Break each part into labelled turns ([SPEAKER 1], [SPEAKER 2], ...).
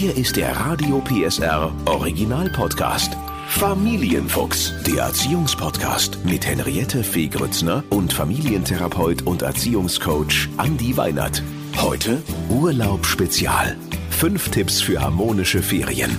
[SPEAKER 1] Hier ist der Radio PSR Original Podcast. Familienfuchs, der Erziehungspodcast mit Henriette Fee Grützner und Familientherapeut und Erziehungscoach Andi Weinert. Heute Urlaub Spezial. Fünf Tipps für harmonische Ferien.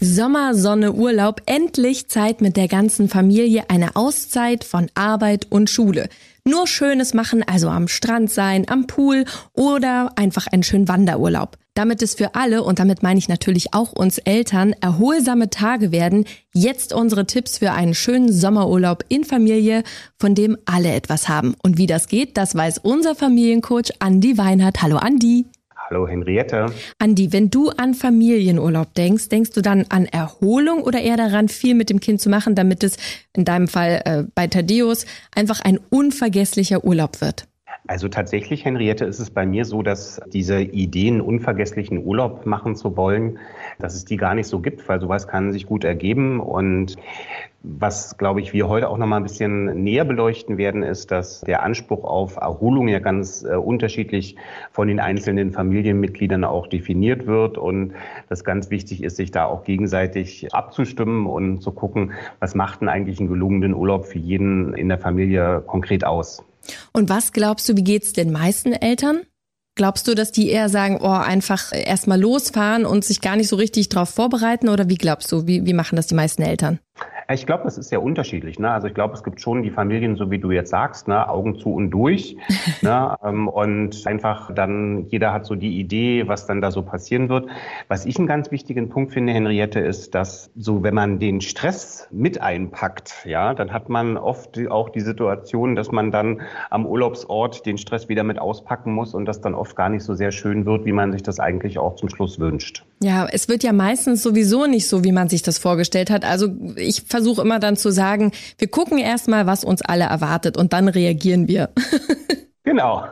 [SPEAKER 2] Sommer, Sonne, Urlaub, endlich Zeit mit der ganzen Familie, eine Auszeit von Arbeit und Schule. Nur Schönes machen, also am Strand sein, am Pool oder einfach einen schönen Wanderurlaub. Damit es für alle, und damit meine ich natürlich auch uns Eltern, erholsame Tage werden, jetzt unsere Tipps für einen schönen Sommerurlaub in Familie, von dem alle etwas haben. Und wie das geht, das weiß unser Familiencoach Andi Weinhardt. Hallo Andi.
[SPEAKER 3] Hallo Henriette.
[SPEAKER 2] Andi, wenn du an Familienurlaub denkst, denkst du dann an Erholung oder eher daran, viel mit dem Kind zu machen, damit es in deinem Fall äh, bei Thaddeus einfach ein unvergesslicher Urlaub wird?
[SPEAKER 3] Also tatsächlich, Henriette, ist es bei mir so, dass diese Ideen, unvergesslichen Urlaub machen zu wollen, dass es die gar nicht so gibt, weil sowas kann sich gut ergeben. Und was, glaube ich, wir heute auch noch mal ein bisschen näher beleuchten werden, ist, dass der Anspruch auf Erholung ja ganz äh, unterschiedlich von den einzelnen Familienmitgliedern auch definiert wird und das ganz wichtig ist, sich da auch gegenseitig abzustimmen und zu gucken, was macht denn eigentlich einen gelungenen Urlaub für jeden in der Familie konkret aus.
[SPEAKER 2] Und was glaubst du, wie geht's den meisten Eltern? Glaubst du, dass die eher sagen, oh, einfach erstmal losfahren und sich gar nicht so richtig darauf vorbereiten? Oder wie glaubst du, wie, wie machen das die meisten Eltern?
[SPEAKER 3] Ich glaube, das ist sehr unterschiedlich. Ne? Also ich glaube, es gibt schon die Familien, so wie du jetzt sagst, ne? Augen zu und durch. ne? Ähm, und einfach dann, jeder hat so die Idee, was dann da so passieren wird. Was ich einen ganz wichtigen Punkt finde, Henriette, ist, dass so, wenn man den Stress mit einpackt, ja, dann hat man oft auch die Situation, dass man dann am Urlaubsort den Stress wieder mit auspacken muss und das dann oft gar nicht so sehr schön wird, wie man sich das eigentlich auch zum Schluss wünscht.
[SPEAKER 2] Ja, es wird ja meistens sowieso nicht so, wie man sich das vorgestellt hat. Also ich versuche immer dann zu sagen, wir gucken erstmal, was uns alle erwartet und dann reagieren wir.
[SPEAKER 3] Genau.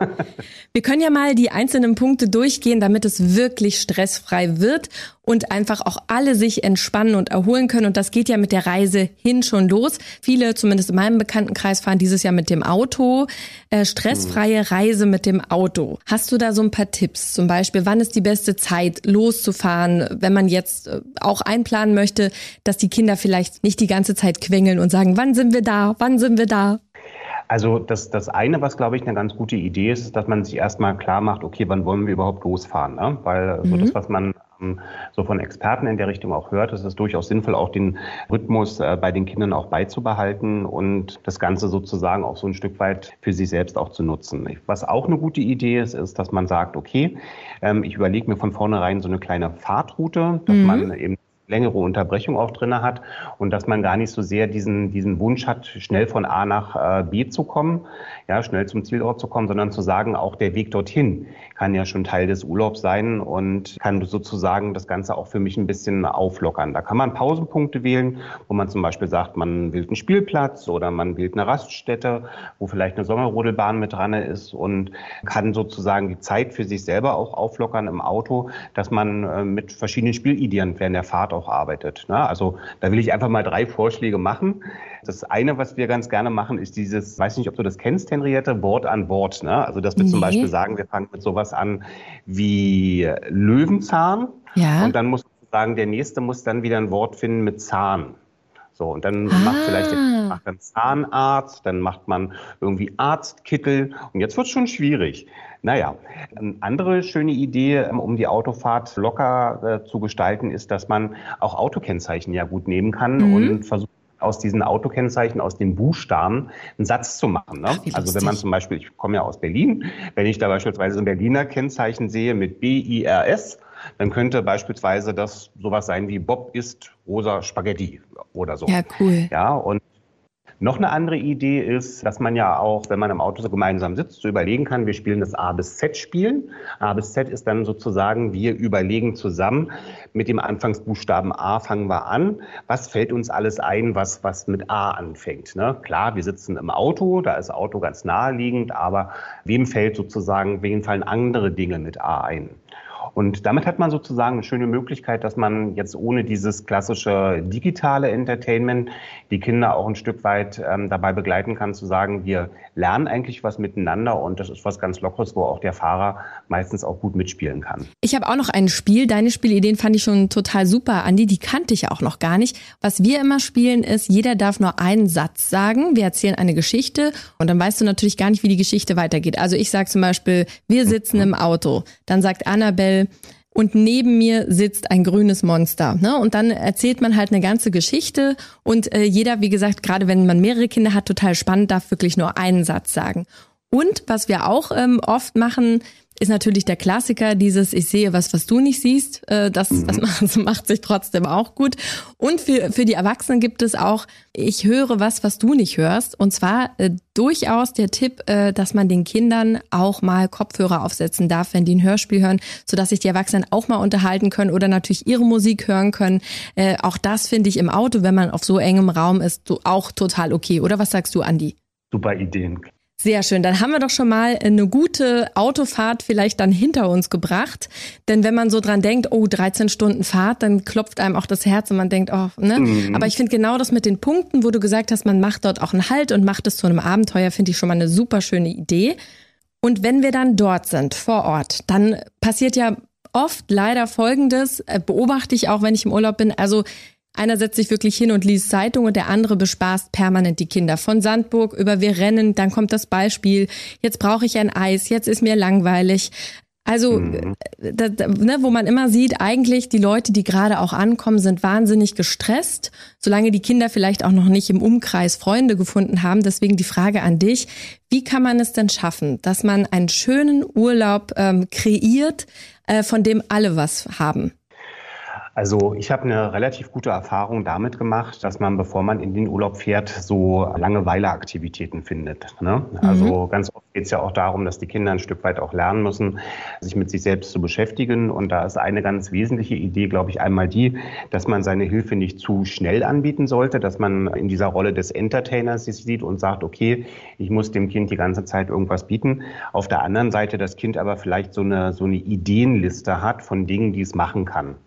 [SPEAKER 2] Wir können ja mal die einzelnen Punkte durchgehen, damit es wirklich stressfrei wird und einfach auch alle sich entspannen und erholen können. Und das geht ja mit der Reise hin schon los. Viele, zumindest in meinem Bekanntenkreis, fahren dieses Jahr mit dem Auto. Äh, stressfreie mhm. Reise mit dem Auto. Hast du da so ein paar Tipps? Zum Beispiel, wann ist die beste Zeit, loszufahren, wenn man jetzt äh, auch einplanen möchte, dass die Kinder vielleicht nicht die ganze Zeit quengeln und sagen, wann sind wir da? Wann sind wir da?
[SPEAKER 3] Also das, das eine, was glaube ich eine ganz gute Idee ist, ist, dass man sich erstmal klar macht, okay, wann wollen wir überhaupt losfahren? Ne? Weil mhm. so das, was man ähm, so von Experten in der Richtung auch hört, ist es durchaus sinnvoll, auch den Rhythmus äh, bei den Kindern auch beizubehalten und das Ganze sozusagen auch so ein Stück weit für sich selbst auch zu nutzen. Was auch eine gute Idee ist, ist, dass man sagt, okay, ähm, ich überlege mir von vornherein so eine kleine Fahrtroute, dass mhm. man eben längere Unterbrechung auch drinne hat und dass man gar nicht so sehr diesen, diesen Wunsch hat, schnell von A nach äh, B zu kommen, ja, schnell zum Zielort zu kommen, sondern zu sagen, auch der Weg dorthin kann ja schon Teil des Urlaubs sein und kann sozusagen das Ganze auch für mich ein bisschen auflockern. Da kann man Pausenpunkte wählen, wo man zum Beispiel sagt, man wählt einen Spielplatz oder man wählt eine Raststätte, wo vielleicht eine Sommerrodelbahn mit dran ist und kann sozusagen die Zeit für sich selber auch auflockern im Auto, dass man äh, mit verschiedenen Spielideen während der Fahrt auch arbeitet. Ne? Also da will ich einfach mal drei Vorschläge machen. Das eine, was wir ganz gerne machen, ist dieses, weiß nicht, ob du das kennst, Henriette, Wort an Wort. Ne? Also dass wir nee. zum Beispiel sagen, wir fangen mit sowas an wie Löwenzahn. Ja. Und dann muss sagen, der nächste muss dann wieder ein Wort finden mit Zahn. So, und dann ah. macht vielleicht macht dann Zahnarzt, dann macht man irgendwie Arztkittel und jetzt wird es schon schwierig. Naja, eine andere schöne Idee, ähm, um die Autofahrt locker äh, zu gestalten, ist, dass man auch Autokennzeichen ja gut nehmen kann mhm. und versucht, aus diesen Autokennzeichen, aus den Buchstaben einen Satz zu machen. Ne? Ach, also wenn man zum Beispiel, ich komme ja aus Berlin, wenn ich da beispielsweise ein Berliner Kennzeichen sehe mit B-I-R-S, dann könnte beispielsweise das sowas sein wie Bob isst rosa Spaghetti oder so.
[SPEAKER 2] Ja, cool.
[SPEAKER 3] Ja, und noch eine andere Idee ist, dass man ja auch, wenn man im Auto so gemeinsam sitzt, so überlegen kann, wir spielen das A bis Z spielen. A bis Z ist dann sozusagen, wir überlegen zusammen, mit dem Anfangsbuchstaben A fangen wir an. Was fällt uns alles ein, was, was mit A anfängt? Ne? Klar, wir sitzen im Auto, da ist Auto ganz naheliegend, aber wem fällt sozusagen, wem fallen andere Dinge mit A ein? Und damit hat man sozusagen eine schöne Möglichkeit, dass man jetzt ohne dieses klassische digitale Entertainment die Kinder auch ein Stück weit ähm, dabei begleiten kann, zu sagen, wir lernen eigentlich was miteinander und das ist was ganz Lockeres, wo auch der Fahrer meistens auch gut mitspielen kann.
[SPEAKER 2] Ich habe auch noch ein Spiel. Deine Spielideen fand ich schon total super, Andi. Die kannte ich auch noch gar nicht. Was wir immer spielen ist, jeder darf nur einen Satz sagen. Wir erzählen eine Geschichte und dann weißt du natürlich gar nicht, wie die Geschichte weitergeht. Also ich sage zum Beispiel, wir sitzen im Auto. Dann sagt Annabelle, und neben mir sitzt ein grünes Monster. Ne? Und dann erzählt man halt eine ganze Geschichte und äh, jeder, wie gesagt, gerade wenn man mehrere Kinder hat, total spannend, darf wirklich nur einen Satz sagen. Und was wir auch ähm, oft machen, ist natürlich der Klassiker, dieses Ich sehe was, was du nicht siehst. Äh, das, mhm. das macht, macht sich trotzdem auch gut. Und für, für die Erwachsenen gibt es auch Ich höre was, was du nicht hörst. Und zwar äh, durchaus der Tipp, äh, dass man den Kindern auch mal Kopfhörer aufsetzen darf, wenn die ein Hörspiel hören, sodass sich die Erwachsenen auch mal unterhalten können oder natürlich ihre Musik hören können. Äh, auch das finde ich im Auto, wenn man auf so engem Raum ist, auch total okay. Oder was sagst du, Andi?
[SPEAKER 3] Super Ideen.
[SPEAKER 2] Sehr schön. Dann haben wir doch schon mal eine gute Autofahrt vielleicht dann hinter uns gebracht. Denn wenn man so dran denkt, oh, 13 Stunden Fahrt, dann klopft einem auch das Herz und man denkt, oh, ne? Mhm. Aber ich finde genau das mit den Punkten, wo du gesagt hast, man macht dort auch einen Halt und macht es zu einem Abenteuer, finde ich schon mal eine super schöne Idee. Und wenn wir dann dort sind, vor Ort, dann passiert ja oft leider Folgendes, äh, beobachte ich auch, wenn ich im Urlaub bin. Also einer setzt sich wirklich hin und liest Zeitung und der andere bespaßt permanent die Kinder. Von Sandburg über wir rennen, dann kommt das Beispiel, jetzt brauche ich ein Eis, jetzt ist mir langweilig. Also, mhm. Äh, da, da, ne, wo man immer sieht, eigentlich die Leute, die gerade auch ankommen, sind wahnsinnig gestresst, solange die Kinder vielleicht auch noch nicht im Umkreis Freunde gefunden haben. Deswegen die Frage an dich, wie kann man es denn schaffen, dass man einen schönen Urlaub ähm, kreiert, äh, von dem alle was haben?
[SPEAKER 3] Also ich habe eine relativ gute Erfahrung damit gemacht, dass man, bevor man in den Urlaub fährt, so Langeweileaktivitäten findet. Ne? Mhm. Also ganz oft geht es ja auch darum, dass die Kinder ein Stück weit auch lernen müssen, sich mit sich selbst zu beschäftigen. Und da ist eine ganz wesentliche Idee, glaube ich, einmal die, dass man seine Hilfe nicht zu schnell anbieten sollte, dass man in dieser Rolle des Entertainers sich sieht und sagt, okay, ich muss dem Kind die ganze Zeit irgendwas bieten. Auf der anderen Seite das Kind aber vielleicht so eine, so eine Ideenliste hat von Dingen, die es machen kann.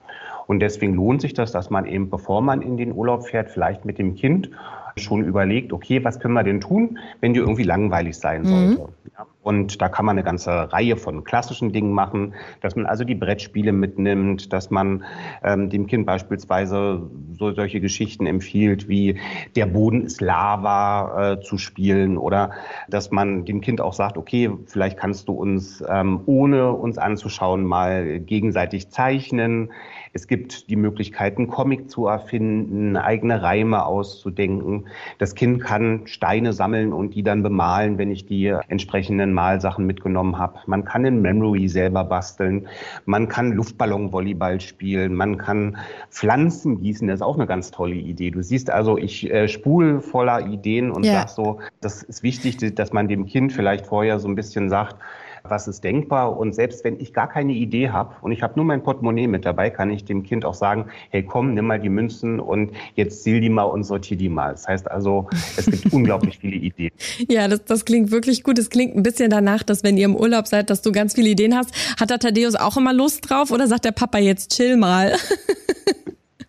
[SPEAKER 3] Und deswegen lohnt sich das, dass man eben, bevor man in den Urlaub fährt, vielleicht mit dem Kind schon überlegt, okay, was können wir denn tun, wenn die irgendwie langweilig sein mhm. sollte. Ja, und da kann man eine ganze Reihe von klassischen Dingen machen, dass man also die Brettspiele mitnimmt, dass man ähm, dem Kind beispielsweise so solche Geschichten empfiehlt, wie der Boden ist Lava äh, zu spielen oder dass man dem Kind auch sagt, okay, vielleicht kannst du uns ähm, ohne uns anzuschauen mal gegenseitig zeichnen. Es gibt die Möglichkeit, einen Comic zu erfinden, eigene Reime auszudenken. Das Kind kann Steine sammeln und die dann bemalen, wenn ich die entsprechenden Malsachen mitgenommen habe. Man kann in Memory selber basteln. Man kann Luftballonvolleyball spielen. Man kann Pflanzen gießen. Das ist auch eine ganz tolle Idee. Du siehst also, ich äh, spule voller Ideen und ja. sag so, das ist wichtig, dass man dem Kind vielleicht vorher so ein bisschen sagt, was ist denkbar. Und selbst wenn ich gar keine Idee habe und ich habe nur mein Portemonnaie mit dabei, kann ich dem Kind auch sagen, hey komm, nimm mal die Münzen und jetzt zähl die mal und sortier die mal. Das heißt also, es gibt unglaublich viele Ideen.
[SPEAKER 2] Ja, das, das klingt wirklich gut. Es klingt ein bisschen danach, dass wenn ihr im Urlaub seid, dass du ganz viele Ideen hast. Hat der Thaddeus auch immer Lust drauf oder sagt der Papa jetzt chill mal?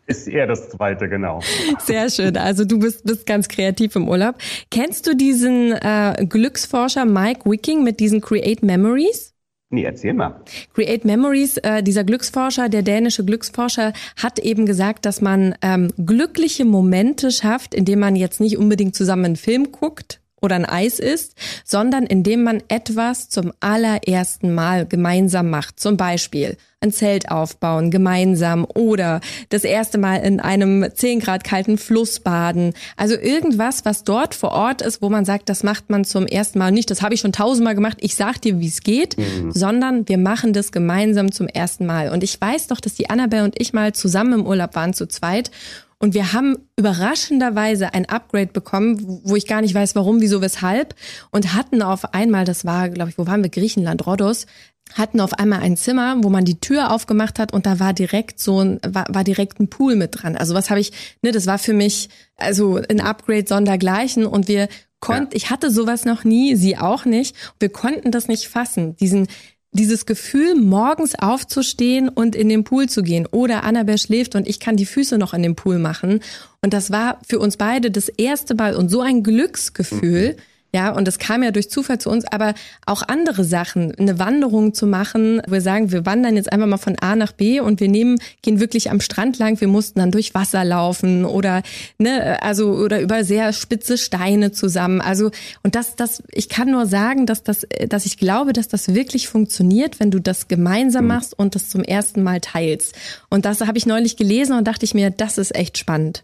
[SPEAKER 3] Ist eher das zweite, genau.
[SPEAKER 2] Sehr schön. Also du bist, bist ganz kreativ im Urlaub. Kennst du diesen äh, Glücksforscher Mike Wicking mit diesen Create Memories?
[SPEAKER 3] Nee, erzähl mal.
[SPEAKER 2] Create Memories, äh, dieser Glücksforscher, der dänische Glücksforscher, hat eben gesagt, dass man ähm, glückliche Momente schafft, indem man jetzt nicht unbedingt zusammen einen Film guckt, oder ein Eis isst, sondern indem man etwas zum allerersten Mal gemeinsam macht. Zum Beispiel ein Zelt aufbauen gemeinsam oder das erste Mal in einem 10 Grad kalten Fluss baden. Also irgendwas, was dort vor Ort ist, wo man sagt, das macht man zum ersten Mal nicht. Das habe ich schon tausendmal gemacht. Ich sag dir, wie es geht, mhm. sondern wir machen das gemeinsam zum ersten Mal. Und ich weiß doch, dass die Annabelle und ich mal zusammen im Urlaub waren zu zweit und wir haben überraschenderweise ein Upgrade bekommen, wo ich gar nicht weiß, warum, wieso, weshalb. Und hatten auf einmal, das war, glaube ich, wo waren wir? Griechenland, Rhodos, hatten auf einmal ein Zimmer, wo man die Tür aufgemacht hat und da war direkt so ein, war, war direkt ein Pool mit dran. Also was habe ich, ne, das war für mich also ein Upgrade sondergleichen und wir konnten, ja. ich hatte sowas noch nie, sie auch nicht. Wir konnten das nicht fassen, diesen dieses Gefühl, morgens aufzustehen und in den Pool zu gehen. Oder Annabelle schläft und ich kann die Füße noch in den Pool machen. Und das war für uns beide das erste Mal und so ein Glücksgefühl. Mhm ja, und das kam ja durch Zufall zu uns, aber auch andere Sachen, eine Wanderung zu machen, wo wir sagen, wir wandern jetzt einfach mal von A nach B und wir nehmen, gehen wirklich am Strand lang, wir mussten dann durch Wasser laufen oder, ne, also, oder über sehr spitze Steine zusammen. Also, und das, das, ich kann nur sagen, dass das, dass ich glaube, dass das wirklich funktioniert, wenn du das gemeinsam mhm. machst und das zum ersten Mal teilst. Und das habe ich neulich gelesen und dachte ich mir, das ist echt spannend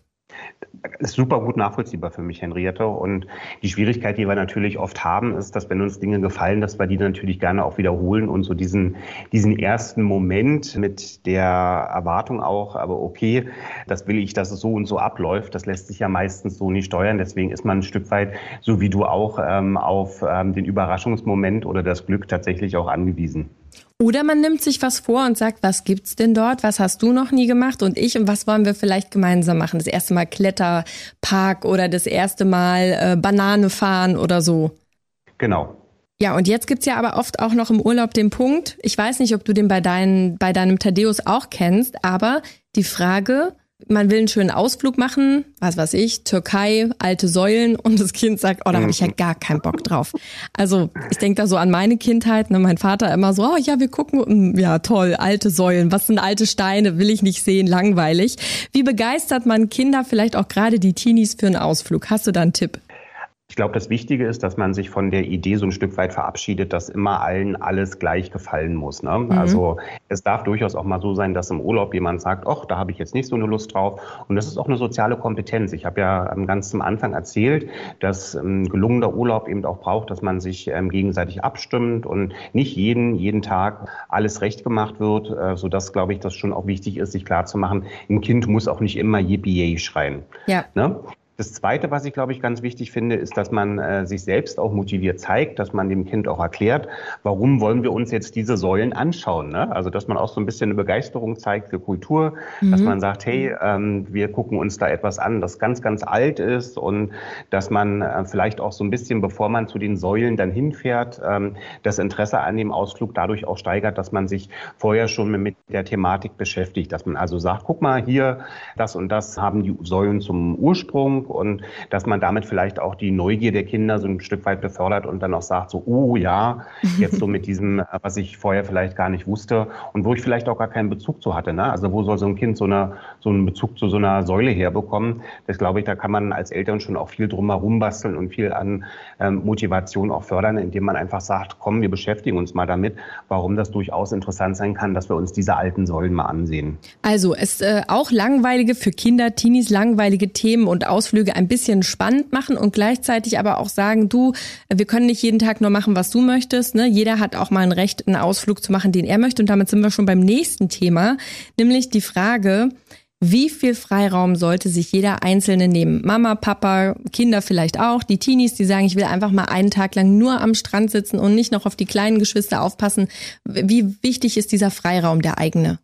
[SPEAKER 3] ist super gut nachvollziehbar für mich, Henriette. Und die Schwierigkeit, die wir natürlich oft haben, ist, dass wenn uns Dinge gefallen, dass wir die natürlich gerne auch wiederholen und so diesen, diesen ersten Moment mit der Erwartung auch, aber okay, das will ich, dass es so und so abläuft, das lässt sich ja meistens so nicht steuern. Deswegen ist man ein Stück weit, so wie du auch, ähm, auf ähm, den Überraschungsmoment oder das Glück tatsächlich auch angewiesen.
[SPEAKER 2] Oder man nimmt sich was vor und sagt, was gibt's denn dort? Was hast du noch nie gemacht und ich und was wollen wir vielleicht gemeinsam machen? Das erste Mal Kletterpark oder das erste Mal äh, Banane fahren oder so.
[SPEAKER 3] Genau.
[SPEAKER 2] Ja, und jetzt gibt's ja aber oft auch noch im Urlaub den Punkt, ich weiß nicht, ob du den bei, dein, bei deinem Thaddeus auch kennst, aber die Frage, man will einen schönen Ausflug machen, was weiß ich, Türkei, alte Säulen und das Kind sagt, oh, da habe ich ja gar keinen Bock drauf. Also ich denke da so an meine Kindheit, ne, mein Vater immer so, oh ja, wir gucken, ja toll, alte Säulen, was sind alte Steine, will ich nicht sehen, langweilig. Wie begeistert man Kinder, vielleicht auch gerade die Teenies für einen Ausflug? Hast du da einen Tipp?
[SPEAKER 3] Ich glaube, das Wichtige ist, dass man sich von der Idee so ein Stück weit verabschiedet, dass immer allen alles gleich gefallen muss. Ne? Mhm. Also es darf durchaus auch mal so sein, dass im Urlaub jemand sagt, ach, da habe ich jetzt nicht so eine Lust drauf. Und das ist auch eine soziale Kompetenz. Ich habe ja ganz zum Anfang erzählt, dass ein gelungener Urlaub eben auch braucht, dass man sich ähm, gegenseitig abstimmt und nicht jeden, jeden Tag alles recht gemacht wird, äh, sodass, glaube ich, das schon auch wichtig ist, sich klarzumachen, ein Kind muss auch nicht immer Yippie schreien. Ja. Ne? Das Zweite, was ich, glaube ich, ganz wichtig finde, ist, dass man äh, sich selbst auch motiviert zeigt, dass man dem Kind auch erklärt, warum wollen wir uns jetzt diese Säulen anschauen. Ne? Also, dass man auch so ein bisschen eine Begeisterung zeigt für Kultur, mhm. dass man sagt, hey, ähm, wir gucken uns da etwas an, das ganz, ganz alt ist und dass man äh, vielleicht auch so ein bisschen, bevor man zu den Säulen dann hinfährt, ähm, das Interesse an dem Ausflug dadurch auch steigert, dass man sich vorher schon mit der Thematik beschäftigt, dass man also sagt, guck mal, hier, das und das haben die Säulen zum Ursprung und dass man damit vielleicht auch die Neugier der Kinder so ein Stück weit befördert und dann auch sagt, so, oh ja, jetzt so mit diesem, äh, was ich vorher vielleicht gar nicht wusste und wo ich vielleicht auch gar keinen Bezug zu hatte. Ne? Also wo soll so ein Kind so, eine, so einen Bezug zu so einer Säule herbekommen? Das glaube ich, da kann man als Eltern schon auch viel drumherum basteln und viel an ähm, Motivation auch fördern, indem man einfach sagt, komm, wir beschäftigen uns mal damit, warum das durchaus interessant sein kann, dass wir uns diese alten Säulen mal ansehen.
[SPEAKER 2] Also es äh, auch langweilige für Kinder, Teenies langweilige Themen und Ausflüge Ausflüge ein bisschen spannend machen und gleichzeitig aber auch sagen, du, wir können nicht jeden Tag nur machen, was du möchtest. Ne? Jeder hat auch mal ein Recht, einen Ausflug zu machen, den er möchte. Und damit sind wir schon beim nächsten Thema, nämlich die Frage, wie viel Freiraum sollte sich jeder Einzelne nehmen? Mama, Papa, Kinder vielleicht auch, die Teenies, die sagen, ich will einfach mal einen Tag lang nur am Strand sitzen und nicht noch auf die kleinen Geschwister aufpassen. Wie wichtig ist dieser Freiraum der eigene?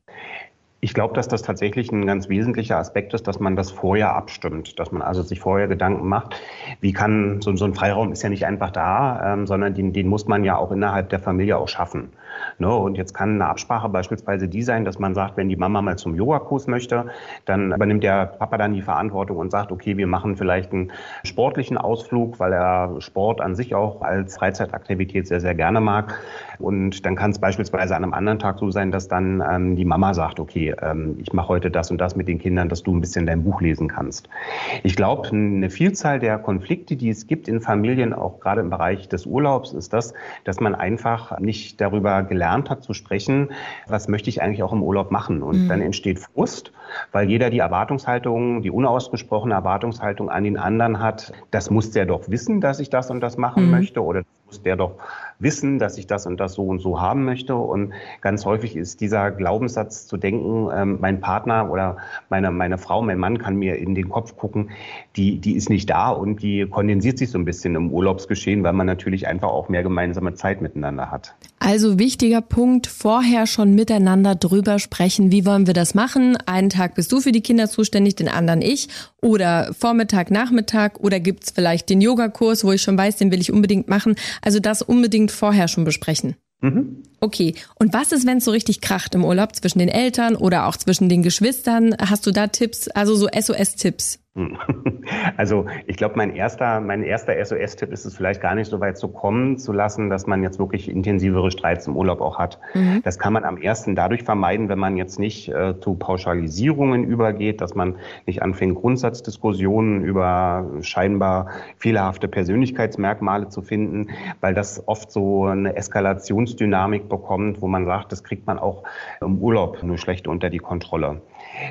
[SPEAKER 3] Ich glaube, dass das tatsächlich ein ganz wesentlicher Aspekt ist, dass man das vorher abstimmt, dass man also sich vorher Gedanken macht, wie kann so, so ein Freiraum ist ja nicht einfach da, ähm, sondern den, den muss man ja auch innerhalb der Familie auch schaffen. Ne? Und jetzt kann eine Absprache beispielsweise die sein, dass man sagt, wenn die Mama mal zum Yogakurs möchte, dann übernimmt der Papa dann die Verantwortung und sagt, okay, wir machen vielleicht einen sportlichen Ausflug, weil er Sport an sich auch als Freizeitaktivität sehr, sehr gerne mag. Und dann kann es beispielsweise an einem anderen Tag so sein, dass dann ähm, die Mama sagt, okay, ähm, ich mache heute das und das mit den Kindern, dass du ein bisschen dein Buch lesen kannst. Ich glaube, eine Vielzahl der Konflikte, die es gibt in Familien, auch gerade im Bereich des Urlaubs, ist das, dass man einfach nicht darüber gelernt hat zu sprechen, was möchte ich eigentlich auch im Urlaub machen. Und mhm. dann entsteht Frust, weil jeder die Erwartungshaltung, die unausgesprochene Erwartungshaltung an den anderen hat, das muss der doch wissen, dass ich das und das machen mhm. möchte oder muss der doch wissen, dass ich das und das so und so haben möchte. Und ganz häufig ist dieser Glaubenssatz zu denken, ähm, mein Partner oder meine, meine Frau, mein Mann kann mir in den Kopf gucken, die, die ist nicht da und die kondensiert sich so ein bisschen im Urlaubsgeschehen, weil man natürlich einfach auch mehr gemeinsame Zeit miteinander hat.
[SPEAKER 2] Also wichtiger Punkt, vorher schon miteinander drüber sprechen, wie wollen wir das machen? Einen Tag bist du für die Kinder zuständig, den anderen ich. Oder Vormittag, Nachmittag oder gibt's vielleicht den Yogakurs, wo ich schon weiß, den will ich unbedingt machen. Also das unbedingt vorher schon besprechen. Mhm. Okay. Und was ist, wenn es so richtig kracht im Urlaub zwischen den Eltern oder auch zwischen den Geschwistern? Hast du da Tipps, also so SOS-Tipps?
[SPEAKER 3] Also ich glaube, mein erster, mein erster SOS-Tipp ist es vielleicht gar nicht so weit zu kommen zu lassen, dass man jetzt wirklich intensivere Streits im Urlaub auch hat. Mhm. Das kann man am ersten dadurch vermeiden, wenn man jetzt nicht äh, zu Pauschalisierungen übergeht, dass man nicht anfängt, Grundsatzdiskussionen über scheinbar fehlerhafte Persönlichkeitsmerkmale zu finden, weil das oft so eine Eskalationsdynamik bekommt, wo man sagt, das kriegt man auch im Urlaub nur schlecht unter die Kontrolle.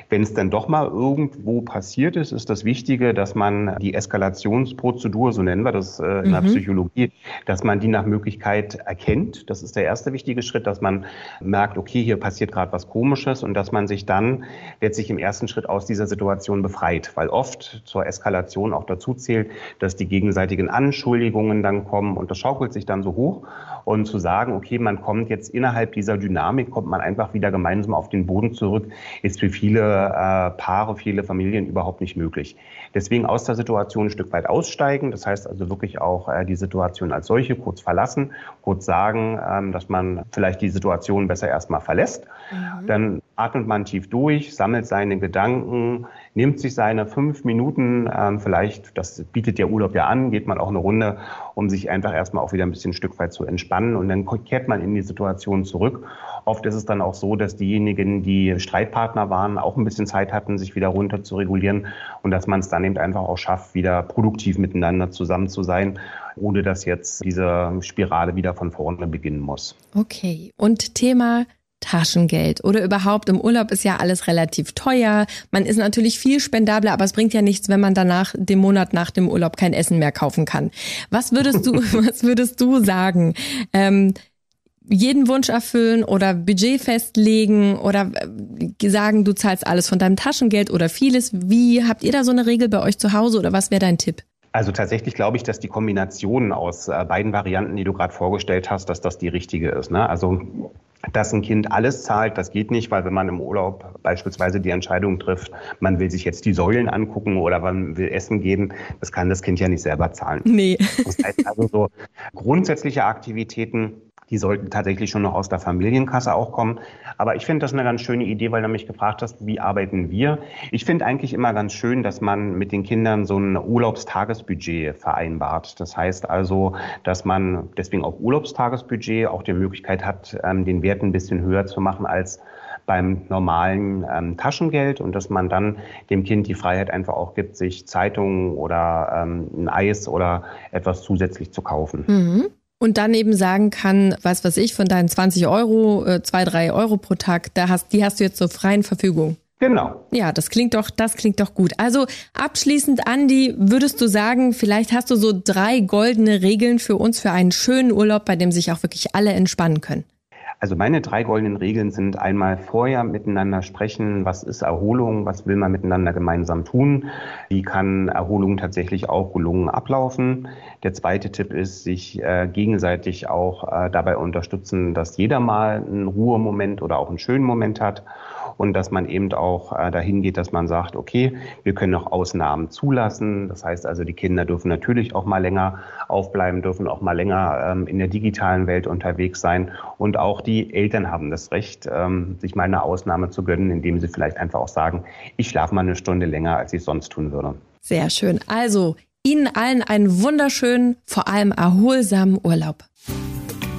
[SPEAKER 3] Wenn es dann doch mal irgendwo passiert ist, ist das Wichtige, dass man die Eskalationsprozedur, so nennen wir das äh, in mhm. der Psychologie, dass man die nach Möglichkeit erkennt. Das ist der erste wichtige Schritt, dass man merkt, okay, hier passiert gerade was Komisches und dass man sich dann letztlich im ersten Schritt aus dieser Situation befreit, weil oft zur Eskalation auch dazu zählt, dass die gegenseitigen Anschuldigungen dann kommen und das schaukelt sich dann so hoch und zu sagen, okay, man kommt jetzt innerhalb dieser Dynamik, kommt man einfach wieder gemeinsam auf den Boden zurück, ist für viele äh, Paare, viele Familien überhaupt nicht möglich. Deswegen aus der Situation ein Stück weit aussteigen, das heißt also wirklich auch äh, die Situation als solche kurz verlassen, kurz sagen, ähm, dass man vielleicht die Situation besser erstmal verlässt. Mhm. Dann atmet man tief durch, sammelt seine Gedanken, nimmt sich seine fünf Minuten, ähm, vielleicht, das bietet der Urlaub ja an, geht man auch eine Runde, um sich einfach erstmal auch wieder ein bisschen ein Stück weit zu entspannen und dann kehrt man in die Situation zurück. Oft ist es dann auch so, dass diejenigen, die Streitpartner waren, auch ein bisschen Zeit hatten, sich wieder runter zu regulieren und dass man es dann eben einfach auch schafft, wieder produktiv miteinander zusammen zu sein ohne dass jetzt diese Spirale wieder von vorne beginnen muss.
[SPEAKER 2] Okay. Und Thema Taschengeld oder überhaupt im Urlaub ist ja alles relativ teuer. Man ist natürlich viel spendabler, aber es bringt ja nichts, wenn man danach dem Monat nach dem Urlaub kein Essen mehr kaufen kann. Was würdest du, was würdest du sagen? Ähm, jeden Wunsch erfüllen oder Budget festlegen oder äh, sagen, du zahlst alles von deinem Taschengeld oder vieles. Wie habt ihr da so eine Regel bei euch zu Hause oder was wäre dein Tipp?
[SPEAKER 3] Also tatsächlich glaube ich, dass die Kombination aus äh, beiden Varianten, die du gerade vorgestellt hast, dass das die richtige ist. Ne? Also dass ein Kind alles zahlt, das geht nicht, weil wenn man im Urlaub beispielsweise die Entscheidung trifft, man will sich jetzt die Säulen angucken oder man will Essen geben, das kann das Kind ja nicht selber zahlen.
[SPEAKER 2] Nee.
[SPEAKER 3] Das heißt also so grundsätzliche Aktivitäten die sollten tatsächlich schon noch aus der Familienkasse auch kommen. Aber ich finde das eine ganz schöne Idee, weil du mich gefragt hast, wie arbeiten wir? Ich finde eigentlich immer ganz schön, dass man mit den Kindern so ein Urlaubstagesbudget vereinbart. Das heißt also, dass man deswegen auch Urlaubstagesbudget auch die Möglichkeit hat, ähm, den Wert ein bisschen höher zu machen als beim normalen ähm, Taschengeld und dass man dann dem Kind die Freiheit einfach auch gibt, sich Zeitungen oder ähm, ein Eis oder etwas zusätzlich zu kaufen.
[SPEAKER 2] Mhm. Und dann eben sagen kann, was weiß ich, von deinen 20 Euro, äh, zwei, drei Euro pro Tag, da hast, die hast du jetzt zur freien Verfügung.
[SPEAKER 3] Genau.
[SPEAKER 2] Ja, das klingt doch, das klingt doch gut. Also abschließend, Andi, würdest du sagen, vielleicht hast du so drei goldene Regeln für uns für einen schönen Urlaub, bei dem sich auch wirklich alle entspannen können?
[SPEAKER 3] Also meine drei goldenen Regeln sind einmal vorher miteinander sprechen, was ist Erholung, was will man miteinander gemeinsam tun, wie kann Erholung tatsächlich auch gelungen ablaufen. Der zweite Tipp ist, sich äh, gegenseitig auch äh, dabei unterstützen, dass jeder mal einen Ruhemoment oder auch einen schönen Moment hat und dass man eben auch äh, dahin geht, dass man sagt, okay, wir können auch Ausnahmen zulassen. Das heißt also, die Kinder dürfen natürlich auch mal länger aufbleiben, dürfen auch mal länger ähm, in der digitalen Welt unterwegs sein und auch die Eltern haben das Recht, ähm, sich mal eine Ausnahme zu gönnen, indem sie vielleicht einfach auch sagen, ich schlafe mal eine Stunde länger, als ich sonst tun würde.
[SPEAKER 2] Sehr schön. Also Ihnen allen einen wunderschönen, vor allem erholsamen Urlaub.